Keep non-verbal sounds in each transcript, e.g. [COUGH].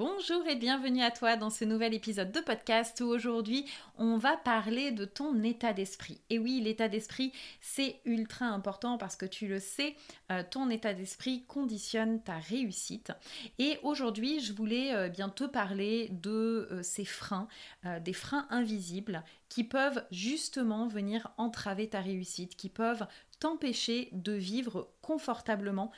Bonjour et bienvenue à toi dans ce nouvel épisode de podcast où aujourd'hui on va parler de ton état d'esprit. Et oui, l'état d'esprit c'est ultra important parce que tu le sais, euh, ton état d'esprit conditionne ta réussite. Et aujourd'hui je voulais euh, bien te parler de euh, ces freins, des freins invisibles qui peuvent justement venir entraver ta réussite, qui peuvent t'empêcher de vivre confortablement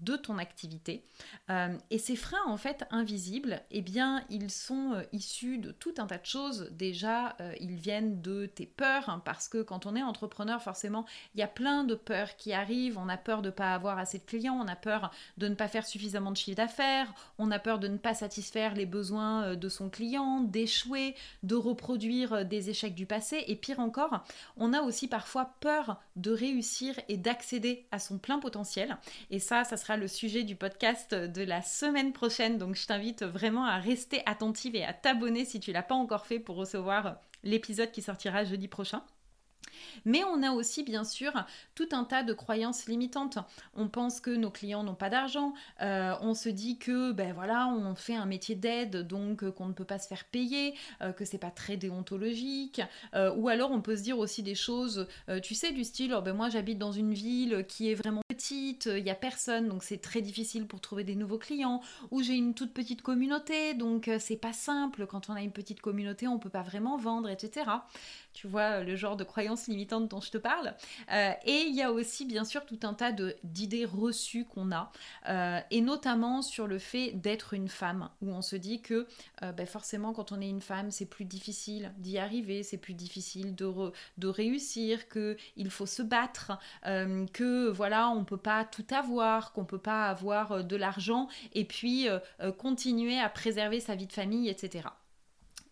de ton activité. Euh, et ces freins, en fait, invisibles, eh bien, ils sont euh, issus de tout un tas de choses. Déjà, euh, ils viennent de tes peurs, hein, parce que quand on est entrepreneur, forcément, il y a plein de peurs qui arrivent. On a peur de ne pas avoir assez de clients, on a peur de ne pas faire suffisamment de chiffre d'affaires, on a peur de ne pas satisfaire les besoins de son client, d'échouer, de reproduire des échecs du passé. Et pire encore, on a aussi parfois peur de réussir et d'accéder à son plein potentiel. Et ça, ça sera le sujet du podcast de la semaine prochaine. Donc je t'invite vraiment à rester attentive et à t'abonner si tu l'as pas encore fait pour recevoir l'épisode qui sortira jeudi prochain. Mais on a aussi bien sûr tout un tas de croyances limitantes. On pense que nos clients n'ont pas d'argent, euh, on se dit que ben voilà, on fait un métier d'aide donc euh, qu'on ne peut pas se faire payer, euh, que c'est pas très déontologique, ou alors on peut se dire aussi des choses, tu sais, du style, oh, ben moi j'habite dans une ville qui est vraiment petite, il y a personne donc c'est très difficile pour trouver des nouveaux clients, ou j'ai une toute petite communauté donc c'est pas simple quand on a une petite communauté, on peut pas vraiment vendre, etc tu vois, le genre de croyances limitantes dont je te parle. Euh, et il y a aussi, bien sûr, tout un tas d'idées reçues qu'on a, euh, et notamment sur le fait d'être une femme, où on se dit que euh, ben forcément, quand on est une femme, c'est plus difficile d'y arriver, c'est plus difficile de, de réussir, qu'il faut se battre, que voilà, on peut pas tout avoir, qu'on peut pas avoir de l'argent, et puis continuer à préserver sa vie de famille, etc.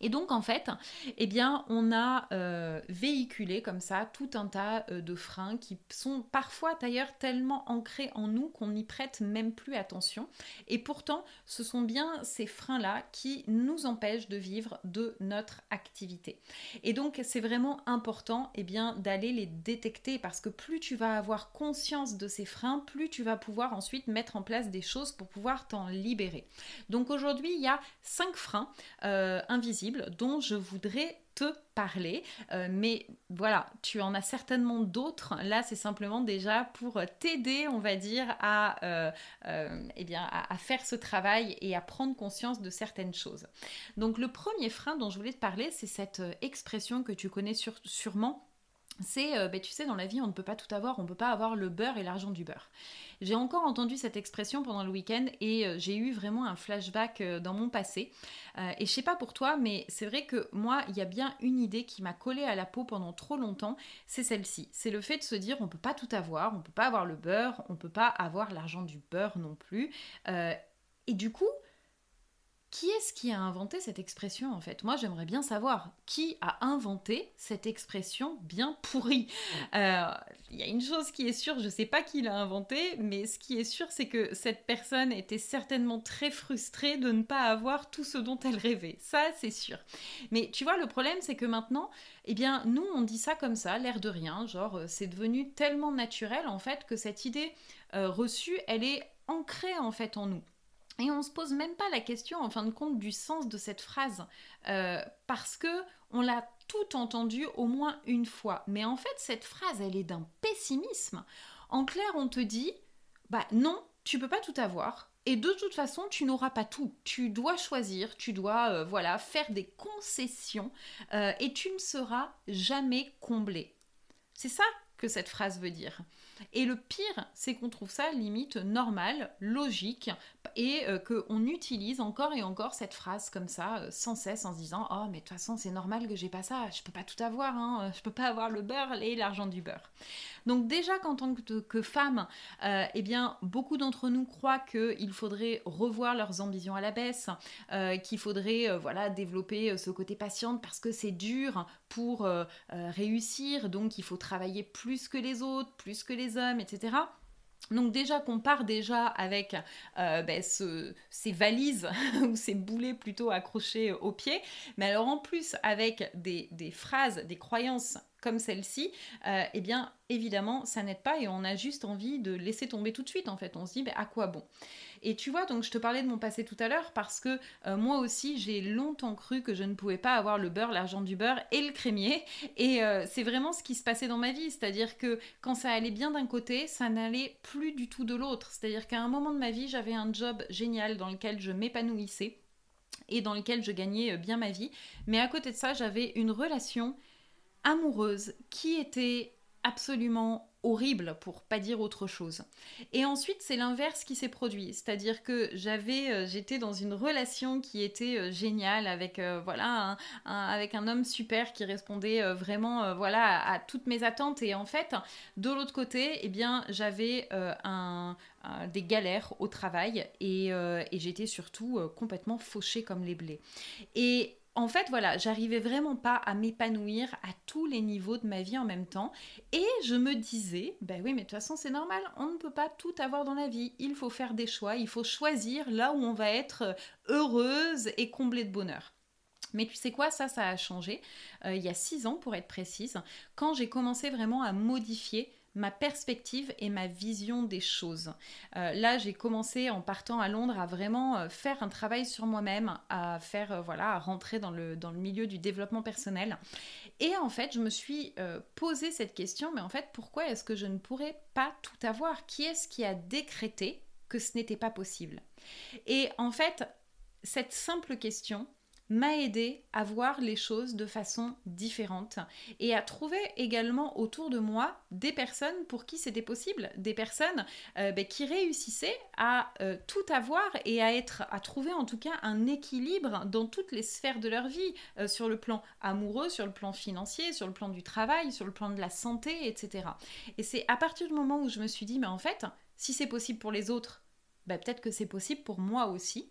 Et donc en fait, eh bien, on a euh, véhiculé comme ça tout un tas euh, de freins qui sont parfois d'ailleurs tellement ancrés en nous qu'on n'y prête même plus attention. Et pourtant, ce sont bien ces freins-là qui nous empêchent de vivre de notre activité. Et donc c'est vraiment important eh bien, d'aller les détecter parce que plus tu vas avoir conscience de ces freins, plus tu vas pouvoir ensuite mettre en place des choses pour pouvoir t'en libérer. Donc aujourd'hui, il y a cinq freins euh, invisibles dont je voudrais te parler. Euh, mais voilà, tu en as certainement d'autres. Là, c'est simplement déjà pour t'aider, on va dire, à, euh, euh, eh bien, à, faire ce travail et à prendre conscience de certaines choses. Donc, le premier frein dont je voulais te parler, c'est cette expression que tu connais sûrement c'est, euh, ben, tu sais, dans la vie, on ne peut pas tout avoir, on ne peut pas avoir le beurre et l'argent du beurre. J'ai encore entendu cette expression pendant le week-end et euh, j'ai eu vraiment un flashback euh, dans mon passé. et je sais pas pour toi, mais c'est vrai que moi, il y a bien une idée qui m'a collé à la peau pendant trop longtemps, c'est celle-ci. C'est le fait de se dire, on ne peut pas tout avoir, on ne peut pas avoir le beurre, on ne peut pas avoir l'argent du beurre non plus. et du coup, qui est-ce qui a inventé cette expression en fait? Moi j'aimerais bien savoir qui a inventé cette expression bien pourrie. Euh, il y a une chose qui est sûre, je ne sais pas qui l'a inventé, mais ce qui est sûr c'est que cette personne était certainement très frustrée de ne pas avoir tout ce dont elle rêvait. Ça c'est sûr. Mais tu vois le problème c'est que maintenant, eh bien nous on dit ça comme ça, l'air de rien, genre euh, c'est devenu tellement naturel en fait que cette idée euh, reçue elle est ancrée en fait en nous. Et on se pose même pas la question, en fin de compte, du sens de cette phrase, euh, parce que on l'a tout entendu au moins une fois. Mais en fait, cette phrase, elle est d'un pessimisme. En clair, on te dit, bah non, tu peux pas tout avoir. Et de toute façon, tu n'auras pas tout. Tu dois choisir, tu dois euh, voilà faire des concessions euh, et tu ne seras jamais comblé. C'est ça que cette phrase veut dire. Et le pire, c'est qu'on trouve ça limite normal, logique, et euh, qu'on utilise encore et encore cette phrase comme ça, euh, sans cesse, en se disant Oh, mais de toute façon, c'est normal que j'ai pas ça, je peux pas tout avoir, hein, je peux pas avoir le beurre et l'argent du beurre. Donc, déjà qu'en tant que, femme, euh, eh bien, beaucoup d'entre nous croient qu'il faudrait revoir leurs ambitions à la baisse, qu'il faudrait voilà, développer ce côté patiente parce que c'est dur pour réussir, donc il faut travailler plus que les autres, plus que les etc. Donc déjà qu'on part déjà avec euh, ben, ces valises [LAUGHS] ou ces boulets plutôt accrochés aux pieds, mais alors en plus avec des phrases, des croyances comme celle-ci, euh, eh bien évidemment ça n'aide pas et on a juste envie de laisser tomber tout de suite en fait. On se dit ben, à quoi bon? Et tu vois donc je te parlais de mon passé tout à l'heure parce que euh, moi aussi j'ai longtemps cru que je ne pouvais pas avoir le beurre, l'argent du beurre et le crémier et euh, c'est vraiment ce qui se passait dans ma vie, c'est-à-dire que quand ça allait bien d'un côté, ça n'allait plus du tout de l'autre. C'est-à-dire qu'à un moment de ma vie j'avais un job génial dans lequel je m'épanouissais et dans lequel je gagnais bien ma vie. Mais à côté de ça, j'avais une relation amoureuse qui était absolument horrible pour pas dire autre chose. Et ensuite, c'est l'inverse qui s'est produit, c'est-à-dire que j'avais euh, j'étais dans une relation qui était euh, géniale avec euh, voilà un, avec un homme super qui répondait vraiment voilà à, toutes mes attentes et en fait, de l'autre côté, eh bien, j'avais des galères au travail et, et j'étais surtout complètement fauchée comme les blés. Et en fait, voilà, j'arrivais vraiment pas à m'épanouir à tous les niveaux de ma vie en même temps. Et je me disais, ben oui, mais de toute façon, c'est normal, on ne peut pas tout avoir dans la vie. Il faut faire des choix, il faut choisir là où on va être heureuse et comblée de bonheur. Mais tu sais quoi, ça, ça a changé euh, il y a six ans, pour être précise, quand j'ai commencé vraiment à modifier ma perspective et ma vision des choses. Euh, là, j'ai commencé en partant à Londres à vraiment euh, faire un travail sur moi-même, à faire, euh, voilà, à rentrer dans le, dans le milieu du développement personnel. Et en fait, je me suis posé cette question, mais en fait, pourquoi est-ce que je ne pourrais pas tout avoir? Qui est-ce qui a décrété que ce n'était pas possible? Et en fait, cette simple question, m'a aidé à voir les choses de façon différente et à trouver également autour de moi des personnes pour qui c'était possible, des personnes euh, ben, qui réussissaient à euh, tout avoir et à être, à trouver en tout cas un équilibre dans toutes les sphères de leur vie, euh, sur le plan amoureux, sur le plan financier, sur le plan du travail, sur le plan de la santé, etc. Et c'est à partir du moment où je me suis dit, mais en fait, si c'est possible pour les autres, ben, peut-être que c'est possible pour moi aussi.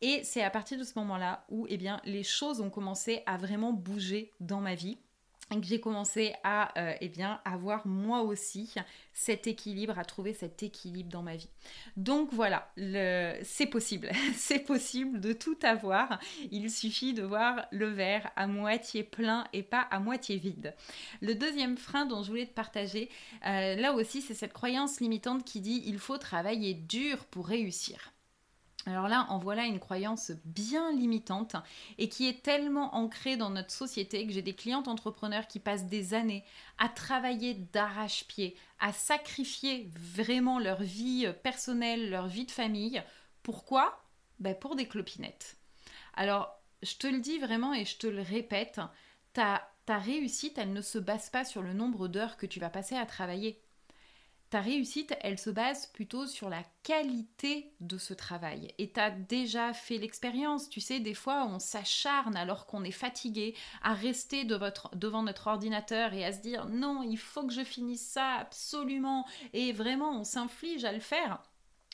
Et c'est à partir de ce moment-là où eh bien, les choses ont commencé à vraiment bouger dans ma vie que j'ai commencé à euh, eh avoir moi aussi cet équilibre, à trouver cet équilibre dans ma vie. Donc voilà, c'est possible, [LAUGHS] c'est possible de tout avoir. Il suffit de voir le verre à moitié plein et pas à moitié vide. Le deuxième frein dont je voulais te partager, euh, là aussi, c'est cette croyance limitante qui dit il faut travailler dur pour réussir. Alors là, en voilà une croyance bien limitante et qui est tellement ancrée dans notre société que j'ai des clientes entrepreneurs qui passent des années à travailler d'arrache-pied, à sacrifier vraiment leur vie personnelle, leur vie de famille. Pourquoi? Ben Pour des clopinettes. Alors, je te le dis vraiment et je te le répète, ta, ta réussite, elle ne se base pas sur le nombre d'heures que tu vas passer à travailler ta réussite, elle se base plutôt sur la qualité de ce travail. Et tu as déjà fait l'expérience, tu sais, des fois on s'acharne alors qu'on est fatigué à rester devant notre ordinateur et à se dire non, il faut que je finisse ça absolument. Et vraiment, on s'inflige à le faire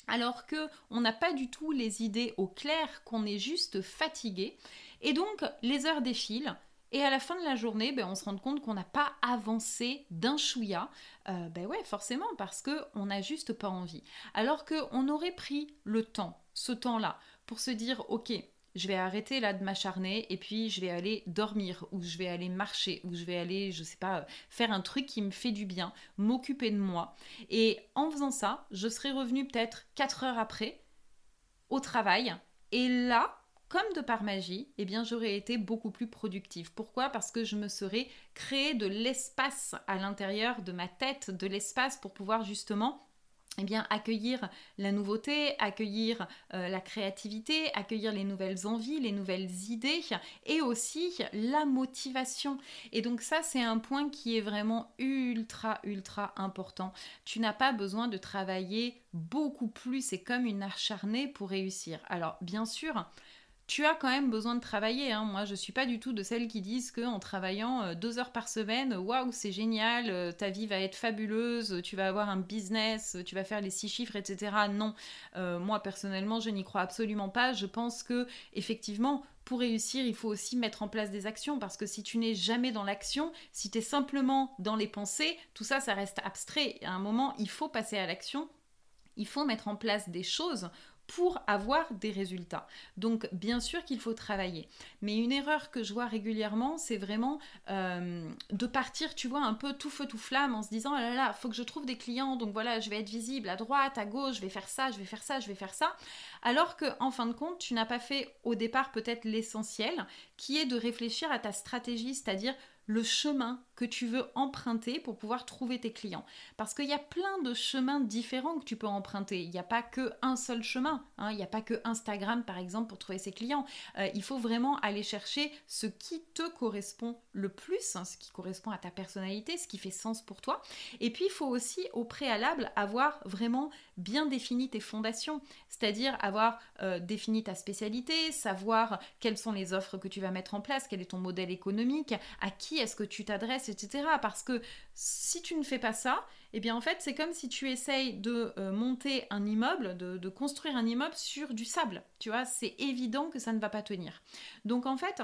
alors que on n'a pas du tout les idées au clair, qu'on est juste fatigué. Et donc les heures défilent, et à la fin de la journée, ben, on se rend compte qu'on n'a pas avancé d'un chouïa. Euh, ben ouais, forcément, parce qu'on n'a juste pas envie. Alors qu'on aurait pris le temps, ce temps-là, pour se dire, ok, je vais arrêter là de m'acharner et puis je vais aller dormir ou je vais aller marcher ou je vais aller, je sais pas, faire un truc qui me fait du bien, m'occuper de moi. Et en faisant ça, je serai revenu peut-être 4 heures après au travail. Et là, comme de par magie, eh bien j'aurais été beaucoup plus productive. Pourquoi? Parce que je me serais créé de l'espace à l'intérieur de ma tête, de l'espace pour pouvoir justement eh bien, accueillir la nouveauté, accueillir euh, la créativité, accueillir les nouvelles envies, les nouvelles idées et aussi la motivation. Et donc ça, c'est un point qui est vraiment ultra, ultra important. Tu n'as pas besoin de travailler beaucoup plus c'est comme une acharnée pour réussir. Alors, bien sûr, tu as quand même besoin de travailler. Hein. Moi, je suis pas du tout de celles qui disent qu'en travaillant euh, deux heures par semaine, waouh, c'est génial, euh, ta vie va être fabuleuse, tu vas avoir un business, tu vas faire les six chiffres, etc. Non, euh, moi personnellement, je n'y crois absolument pas. Je pense que effectivement, pour réussir, il faut aussi mettre en place des actions parce que si tu n'es jamais dans l'action, si tu es simplement dans les pensées, tout ça, ça reste abstrait. À un moment, il faut passer à l'action. Il faut mettre en place des choses pour avoir des résultats. Donc bien sûr qu'il faut travailler. Mais une erreur que je vois régulièrement, c'est vraiment euh, de partir, tu vois, un peu tout feu, tout flamme en se disant, oh là là, faut que je trouve des clients, donc voilà, je vais être visible à droite, à gauche, je vais faire ça, je vais faire ça, je vais faire ça. Alors que en fin de compte, tu n'as pas fait au départ peut-être l'essentiel, qui est de réfléchir à ta stratégie, c'est-à-dire le chemin que tu veux emprunter pour pouvoir trouver tes clients. Parce qu'il y a plein de chemins différents que tu peux emprunter. Il n'y a pas que un seul chemin. Hein. Il n'y a pas que Instagram, par exemple, pour trouver ses clients. Euh, il faut vraiment aller chercher ce qui te correspond le plus, hein, ce qui correspond à ta personnalité, ce qui fait sens pour toi. Et puis, il faut aussi, au préalable, avoir vraiment bien défini tes fondations. C'est-à-dire avoir euh, défini ta spécialité, savoir quelles sont les offres que tu vas mettre en place, quel est ton modèle économique, à qui est-ce que tu t'adresses, Parce que si tu ne fais pas ça, eh bien en fait c'est comme si tu essayes de euh, monter un immeuble, de, de, construire un immeuble sur du sable. Tu vois, c'est évident que ça ne va pas tenir. Donc en fait,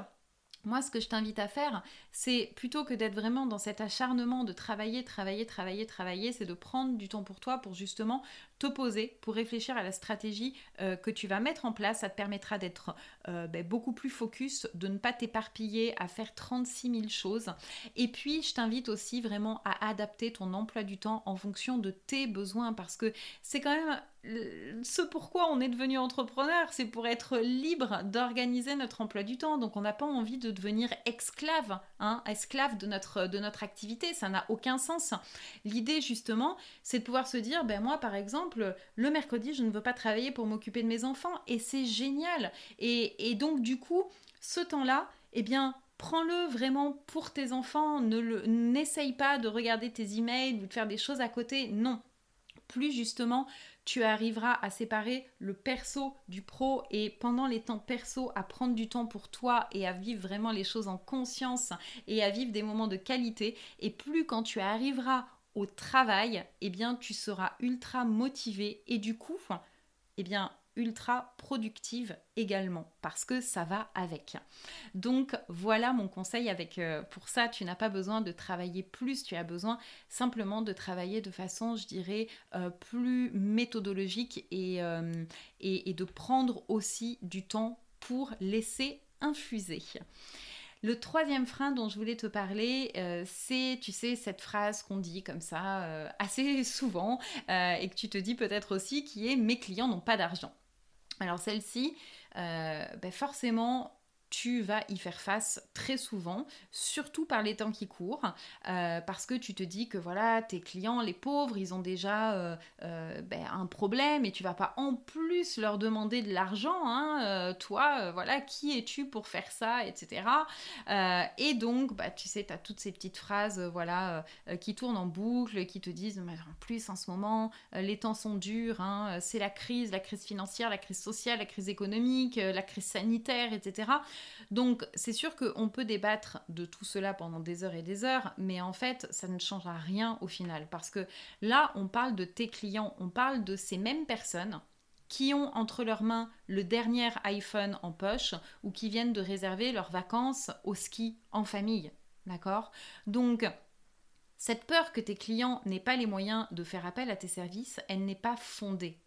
moi, ce que je t'invite à faire, c'est plutôt que d'être vraiment dans cet acharnement de travailler, travailler, travailler, travailler, c'est de prendre du temps pour toi pour justement te poser, pour réfléchir à la stratégie euh, que tu vas mettre en place. Ça te permettra d'être euh, ben, beaucoup plus focus, de ne pas t'éparpiller à faire 36 000 choses. Et puis, je t'invite aussi vraiment à adapter ton emploi du temps en fonction de tes besoins parce que c'est quand même ce pourquoi on est devenu entrepreneur, c'est pour être libre d'organiser notre emploi du temps. Donc on n'a pas envie de devenir esclave, hein, esclave de notre, de notre activité, ça n'a aucun sens. L'idée justement, c'est de pouvoir se dire, ben moi par exemple, le mercredi, je ne veux pas travailler pour m'occuper de mes enfants et c'est génial. Et, donc du coup, ce temps-là, eh bien, prends-le vraiment pour tes enfants, ne n'essaye pas de regarder tes emails ou de faire des choses à côté, non. Plus justement tu arriveras à séparer le perso du pro et pendant les temps perso à prendre du temps pour toi et à vivre vraiment les choses en conscience et à vivre des moments de qualité et plus quand tu arriveras au travail, eh bien tu seras ultra motivé et du coup, eh bien ultra productive également parce que ça va avec. Donc voilà mon conseil avec euh, pour ça tu n'as pas besoin de travailler plus, tu as besoin simplement de travailler de façon je dirais euh, plus méthodologique euh, et, et de prendre aussi du temps pour laisser infuser. Le troisième frein dont je voulais te parler, c'est, tu sais, cette phrase qu'on dit comme ça assez [LAUGHS] souvent et que tu te dis peut-être aussi qui est mes clients n'ont pas d'argent. Alors celle-ci, euh, ben forcément, tu vas y faire face très souvent, surtout par les temps qui courent, euh, parce que tu te dis que voilà, tes clients, les pauvres, ils ont déjà euh, euh, ben, un problème et tu vas pas en plus leur demander de l'argent, hein, toi, voilà, qui es-tu pour faire ça, etc. et donc, bah, tu sais, tu as toutes ces petites phrases, voilà, qui tournent en boucle, qui te disent, en plus, en ce moment, les temps sont durs, hein, c'est la crise, la crise financière, la crise sociale, la crise économique, la crise sanitaire, etc. Donc c'est sûr qu'on peut débattre de tout cela pendant des heures et des heures, mais en fait ça ne changera rien au final, parce que là on parle de tes clients, on parle de ces mêmes personnes qui ont entre leurs mains le dernier iPhone en poche ou qui viennent de réserver leurs vacances au ski en famille. D'accord? Donc, cette peur que tes clients n'aient pas les moyens de faire appel à tes services, elle n'est pas fondée.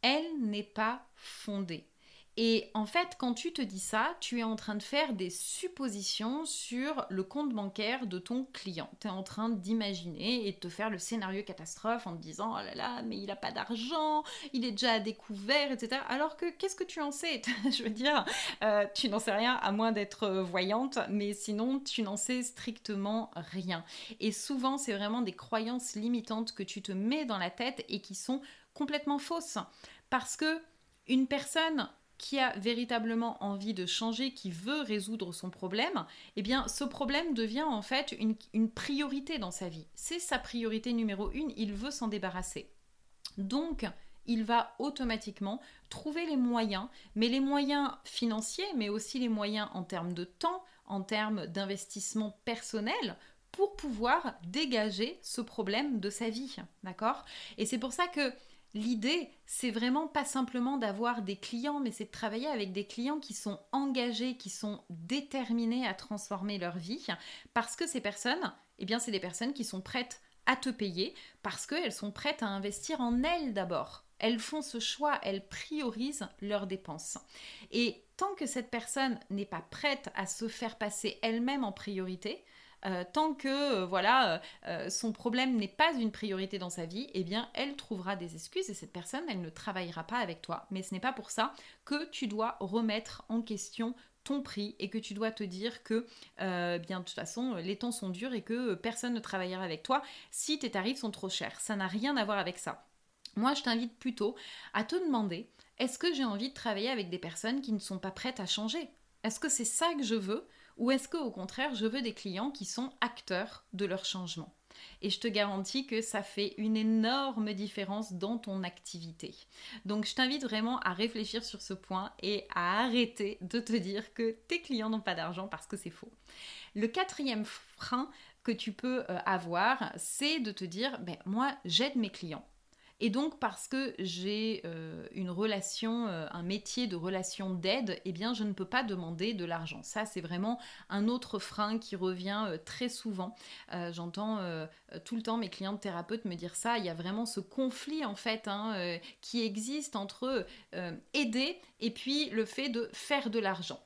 Elle n'est pas fondée. Et en fait, quand tu te dis ça, tu es en train de faire des suppositions sur le compte bancaire de ton client. Tu es en train d'imaginer et de te faire le scénario catastrophe en te disant Oh là là, mais il n'a pas d'argent, il est déjà à découvert, etc. Alors que qu'est-ce que tu en sais? [LAUGHS] Je veux dire, euh, tu n'en sais rien à moins d'être voyante, mais sinon, tu n'en sais strictement rien. Et souvent, c'est vraiment des croyances limitantes que tu te mets dans la tête et qui sont complètement fausses. Parce que une personne qui a véritablement envie de changer, qui veut résoudre son problème, eh bien ce problème devient en fait une, priorité dans sa vie. C'est sa priorité numéro une, il veut s'en débarrasser. Donc, il va automatiquement trouver les moyens, mais les moyens financiers, mais aussi les moyens en termes de temps, en termes d'investissement personnel, pour pouvoir dégager ce problème de sa vie. D'accord? Et c'est pour ça que L'idée, c'est vraiment pas simplement d'avoir des clients, mais c'est de travailler avec des clients qui sont engagés, qui sont déterminés à transformer leur vie, parce que ces personnes, eh bien, c'est des personnes qui sont prêtes à te payer, parce qu'elles sont prêtes à investir en elles d'abord. Elles font ce choix, elles priorisent leurs dépenses. Et tant que cette personne n'est pas prête à se faire passer elle-même en priorité, euh, tant que euh, voilà euh, son problème n'est pas une priorité dans sa vie, eh bien elle trouvera des excuses et cette personne elle ne travaillera pas avec toi. Mais ce n'est pas pour ça que tu dois remettre en question ton prix et que tu dois te dire que bien de toute façon les temps sont durs et que personne ne travaillera avec toi si tes tarifs sont trop chers. Ça n'a rien à voir avec ça. Moi, je t'invite plutôt à te demander est-ce que j'ai envie de travailler avec des personnes qui ne sont pas prêtes à changer? Est-ce que c'est ça que je veux? Ou est-ce qu'au contraire, je veux des clients qui sont acteurs de leur changement? Et je te garantis que ça fait une énorme différence dans ton activité. Donc je t'invite vraiment à réfléchir sur ce point et à arrêter de te dire que tes clients n'ont pas d'argent parce que c'est faux. Le quatrième frein que tu peux euh, avoir, c'est de te dire, ben, moi j'aide mes clients. Et donc parce que j'ai euh, une relation, euh, un métier de relation d'aide, eh bien je ne peux pas demander de l'argent. Ça c'est vraiment un autre frein qui revient euh, très souvent. J'entends tout le temps mes clients thérapeutes me dire ça. Il y a vraiment ce conflit en fait hein, qui existe entre aider et puis le fait de faire de l'argent.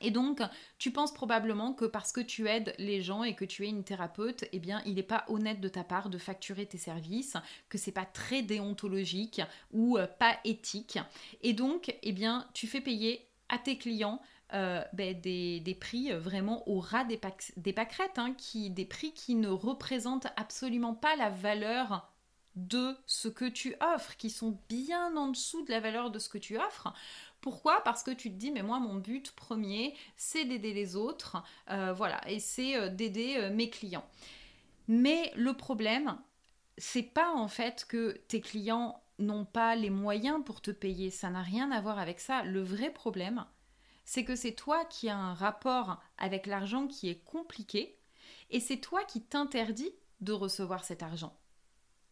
Et donc, tu penses probablement que parce que tu aides les gens et que tu es une thérapeute, eh bien, il n'est pas honnête de ta part de facturer tes services, que c'est pas très déontologique ou euh, pas éthique. Et donc, eh bien, tu fais payer à tes clients euh, ben, des, prix vraiment au ras des, des pâquerettes, hein, des prix qui ne représentent absolument pas la valeur de ce que tu offres, qui sont bien en dessous de la valeur de ce que tu offres. Pourquoi? Parce que tu te dis, mais moi, mon but premier, c'est d'aider les autres, euh, voilà, et c'est euh, d'aider euh, mes clients. Mais le problème, c'est pas en fait que tes clients n'ont pas les moyens pour te payer, ça n'a rien à voir avec ça. Le vrai problème, c'est que c'est toi qui as un rapport avec l'argent qui est compliqué, et c'est toi qui t'interdis de recevoir cet argent.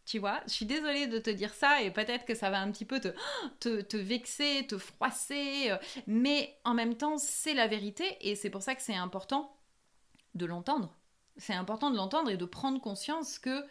Tu vois, je suis désolée de te dire ça et peut-être que ça va un petit peu te, [GASPS] te, te vexer, te froisser, euh, mais en même temps, c'est la vérité et c'est pour ça que c'est important de l'entendre. C'est important de l'entendre et de prendre conscience que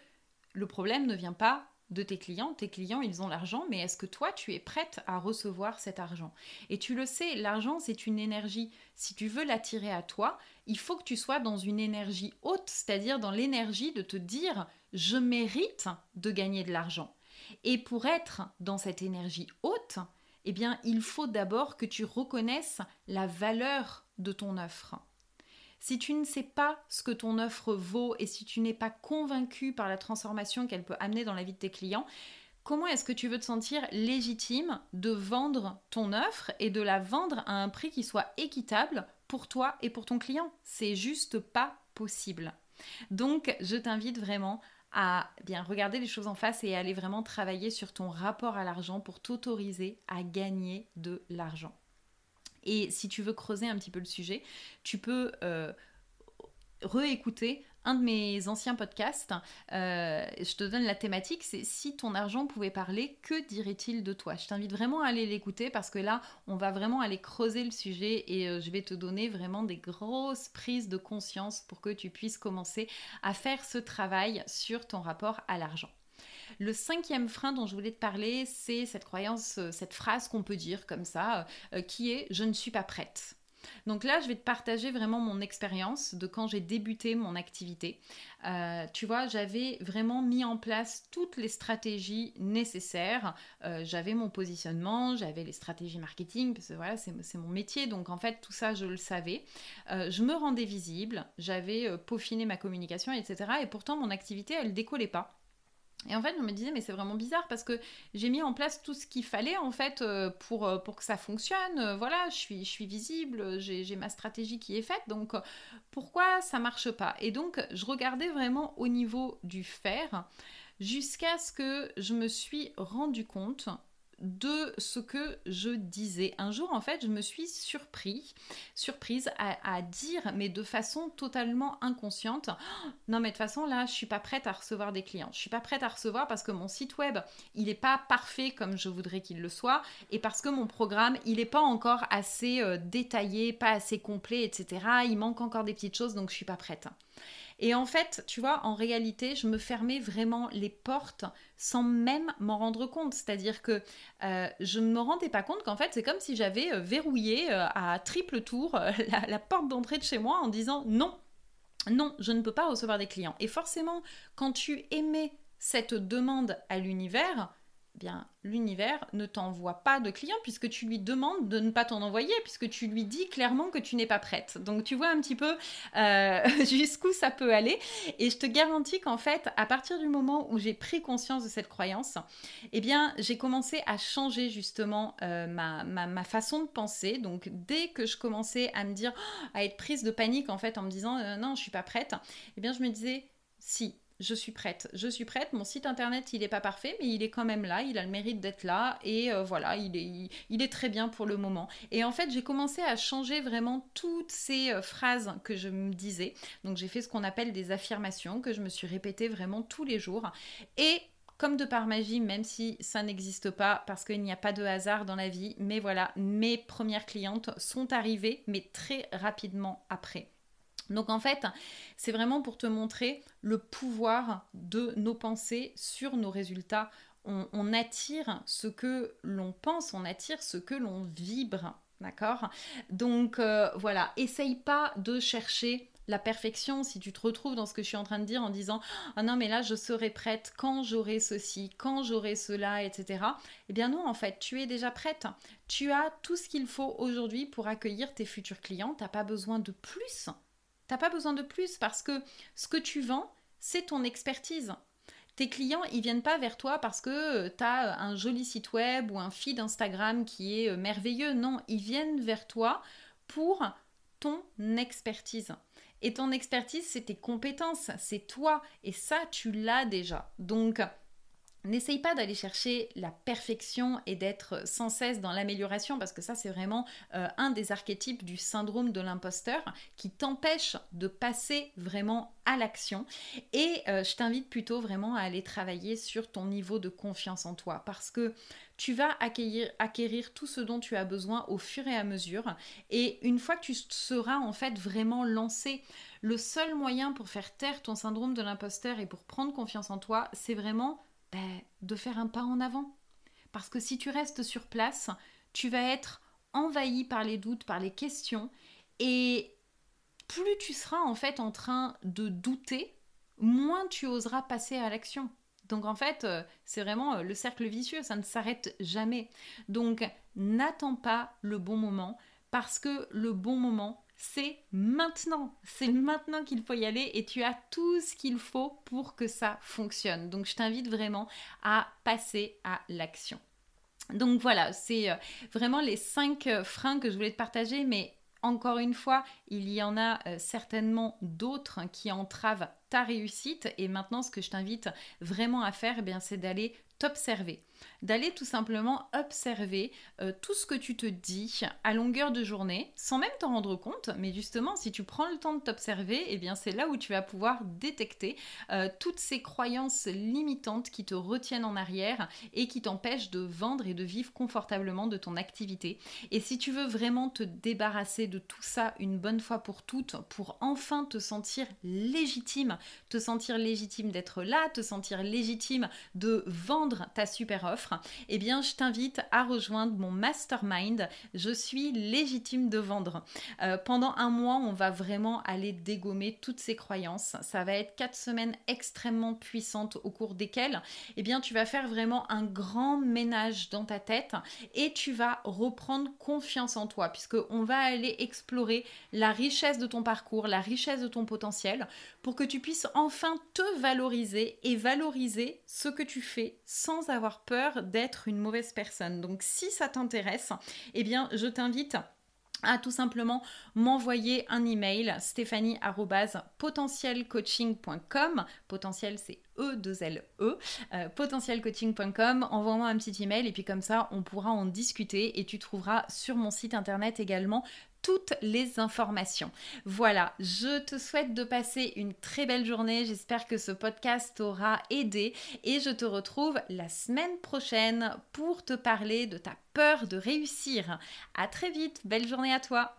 le problème ne vient pas de tes clients. Tes clients, ils ont l'argent, mais est-ce que toi, tu es prête à recevoir cet argent? Et tu le sais, l'argent, c'est une énergie. Si tu veux l'attirer à toi, il faut que tu sois dans une énergie haute, c'est-à-dire dans l'énergie de te dire, je mérite de gagner de l'argent. Et pour être dans cette énergie haute, eh bien, il faut d'abord que tu reconnaisses la valeur de ton offre. Si tu ne sais pas ce que ton offre vaut et si tu n'es pas convaincu par la transformation qu'elle peut amener dans la vie de tes clients, comment est-ce que tu veux te sentir légitime de vendre ton offre et de la vendre à un prix qui soit équitable pour toi et pour ton client? C'est juste pas possible. Donc, je t'invite vraiment à bien regarder les choses en face et aller vraiment travailler sur ton rapport à l'argent pour t'autoriser à gagner de l'argent. Et si tu veux creuser un petit peu le sujet, tu peux euh, réécouter un de mes anciens podcasts. Euh, je te donne la thématique, c'est si ton argent pouvait parler, que dirait-il de toi? Je t'invite vraiment à aller l'écouter parce que là, on va vraiment aller creuser le sujet et euh, je vais te donner vraiment des grosses prises de conscience pour que tu puisses commencer à faire ce travail sur ton rapport à l'argent. Le cinquième frein dont je voulais te parler, c'est cette croyance, cette phrase qu'on peut dire comme ça, qui est je ne suis pas prête. Donc là, je vais te partager vraiment mon expérience de quand j'ai débuté mon activité. Euh, tu vois, j'avais vraiment mis en place toutes les stratégies nécessaires. Euh, j'avais mon positionnement, j'avais les stratégies marketing, parce que voilà, c'est mon métier. Donc en fait, tout ça, je le savais. Euh, je me rendais visible, j'avais peaufiné ma communication, etc. Et pourtant, mon activité, elle décollait pas. Et en fait, je me disais, mais c'est vraiment bizarre parce que j'ai mis en place tout ce qu'il fallait en fait euh, pour, euh, pour que ça fonctionne. Euh, voilà, je suis, visible, j'ai ma stratégie qui est faite, donc pourquoi ça marche pas? Et donc, je regardais vraiment au niveau du faire jusqu'à ce que je me suis rendu compte de ce que je disais. Un jour, en fait, je me suis surpris, surprise à, dire, mais de façon totalement inconsciente, non mais de toute façon, là, je suis pas prête à recevoir des clients. Je suis pas prête à recevoir parce que mon site web, il n'est pas parfait comme je voudrais qu'il le soit, et parce que mon programme, il n'est pas encore assez euh, détaillé, pas assez complet, etc. Il manque encore des petites choses, donc je suis pas prête. Et en fait, tu vois, en réalité, je me fermais vraiment les portes sans même m'en rendre compte. C'est-à-dire que euh, je ne me rendais pas compte qu'en fait, c'est comme si j'avais euh, verrouillé euh, à triple tour [LAUGHS] la, la porte d'entrée de chez moi en disant non, non, je ne peux pas recevoir des clients. Et forcément, quand tu émets cette demande à l'univers, l'univers ne t'envoie pas de clients puisque tu lui demandes de ne pas t'en envoyer puisque tu lui dis clairement que tu n'es pas prête. Donc tu vois un petit peu euh, [LAUGHS] jusqu'où ça peut aller et je te garantis qu'en fait à partir du moment où j'ai pris conscience de cette croyance, eh bien j'ai commencé à changer justement euh, ma, façon de penser. Donc dès que je commençais à me dire à être prise de panique en fait en me disant euh, non je suis pas prête, eh bien je me disais si je suis prête. Je suis prête. Mon site internet, il n'est pas parfait, mais il est quand même là. Il a le mérite d'être là. Et euh, voilà, il est, très bien pour le moment. Et en fait, j'ai commencé à changer vraiment toutes ces euh, phrases que je me disais. Donc, j'ai fait ce qu'on appelle des affirmations que je me suis répétées vraiment tous les jours. Et comme de par magie, même si ça n'existe pas, parce qu'il n'y a pas de hasard dans la vie, mais voilà, mes premières clientes sont arrivées, mais très rapidement après. Donc en fait, c'est vraiment pour te montrer le pouvoir de nos pensées sur nos résultats. On, attire ce que l'on pense, on attire ce que l'on vibre. D'accord? Donc euh, voilà, essaye pas de chercher la perfection si tu te retrouves dans ce que je suis en train de dire en disant ah non mais là je serai prête quand j'aurai ceci, quand j'aurai cela, etc. Eh bien non en fait tu es déjà prête. Tu as tout ce qu'il faut aujourd'hui pour accueillir tes futurs clients. T'as pas besoin de plus. T'as pas besoin de plus parce que ce que tu vends, c'est ton expertise. Tes clients, ils viennent pas vers toi parce que euh, tu as un joli site web ou un feed Instagram qui est euh, merveilleux. Non, ils viennent vers toi pour ton expertise. Et ton expertise, c'est tes compétences, c'est toi. Et ça, tu l'as déjà. Donc, N'essaye pas d'aller chercher la perfection et d'être sans cesse dans l'amélioration parce que ça c'est vraiment euh, un des archétypes du syndrome de l'imposteur qui t'empêche de passer vraiment à l'action. Et euh, je t'invite plutôt vraiment à aller travailler sur ton niveau de confiance en toi parce que tu vas acquérir, acquérir tout ce dont tu as besoin au fur et à mesure. Et une fois que tu seras en fait vraiment lancé le seul moyen pour faire taire ton syndrome de l'imposteur et pour prendre confiance en toi c'est vraiment ben, de faire un pas en avant. Parce que si tu restes sur place, tu vas être envahi par les doutes, par les questions, et plus tu seras en fait en train de douter, moins tu oseras passer à l'action. Donc en fait, euh, c'est vraiment euh, le cercle vicieux, ça ne s'arrête jamais. Donc n'attends pas le bon moment, parce que le bon moment, c'est maintenant. C'est maintenant qu'il faut y aller et tu as tout ce qu'il faut pour que ça fonctionne. Donc je t'invite vraiment à passer à l'action. Donc voilà, c'est euh, vraiment les cinq euh, freins que je voulais te partager, mais encore une fois, il y en a euh, certainement d'autres qui entravent ta réussite. Et maintenant, ce que je t'invite vraiment à faire, eh c'est d'aller t'observer d'aller tout simplement observer euh, tout ce que tu te dis à longueur de journée sans même t'en rendre compte. Mais justement, si tu prends le temps de t'observer, eh bien c'est là où tu vas pouvoir détecter euh, toutes ces croyances limitantes qui te retiennent en arrière et qui t'empêchent de vendre et de vivre confortablement de ton activité. Et si tu veux vraiment te débarrasser de tout ça une bonne fois pour toutes, pour enfin te sentir légitime te sentir légitime d'être là, te sentir légitime de vendre ta super offre, eh bien je t'invite à rejoindre mon mastermind. Je suis légitime de vendre. Euh, pendant un mois, on va vraiment aller dégommer toutes ces croyances. Ça va être quatre semaines extrêmement puissantes au cours desquelles, eh bien tu vas faire vraiment un grand ménage dans ta tête et tu vas reprendre confiance en toi puisque on va aller explorer la richesse de ton parcours, la richesse de ton potentiel pour que tu puisses enfin te valoriser et valoriser ce que tu fais sans avoir peur d'être une mauvaise personne. Donc si ça t'intéresse, eh bien je t'invite à tout simplement m'envoyer un email stéphanie.potentielcoaching.com potentiel c'est E 2 L E euh, potentielcoaching.com envoie-moi un petit email et puis comme ça on pourra en discuter et tu trouveras sur mon site internet également toutes les informations. Voilà, je te souhaite de passer une très belle journée. J'espère que ce podcast t'aura aidé et je te retrouve la semaine prochaine pour te parler de ta peur de réussir. À très vite, belle journée à toi.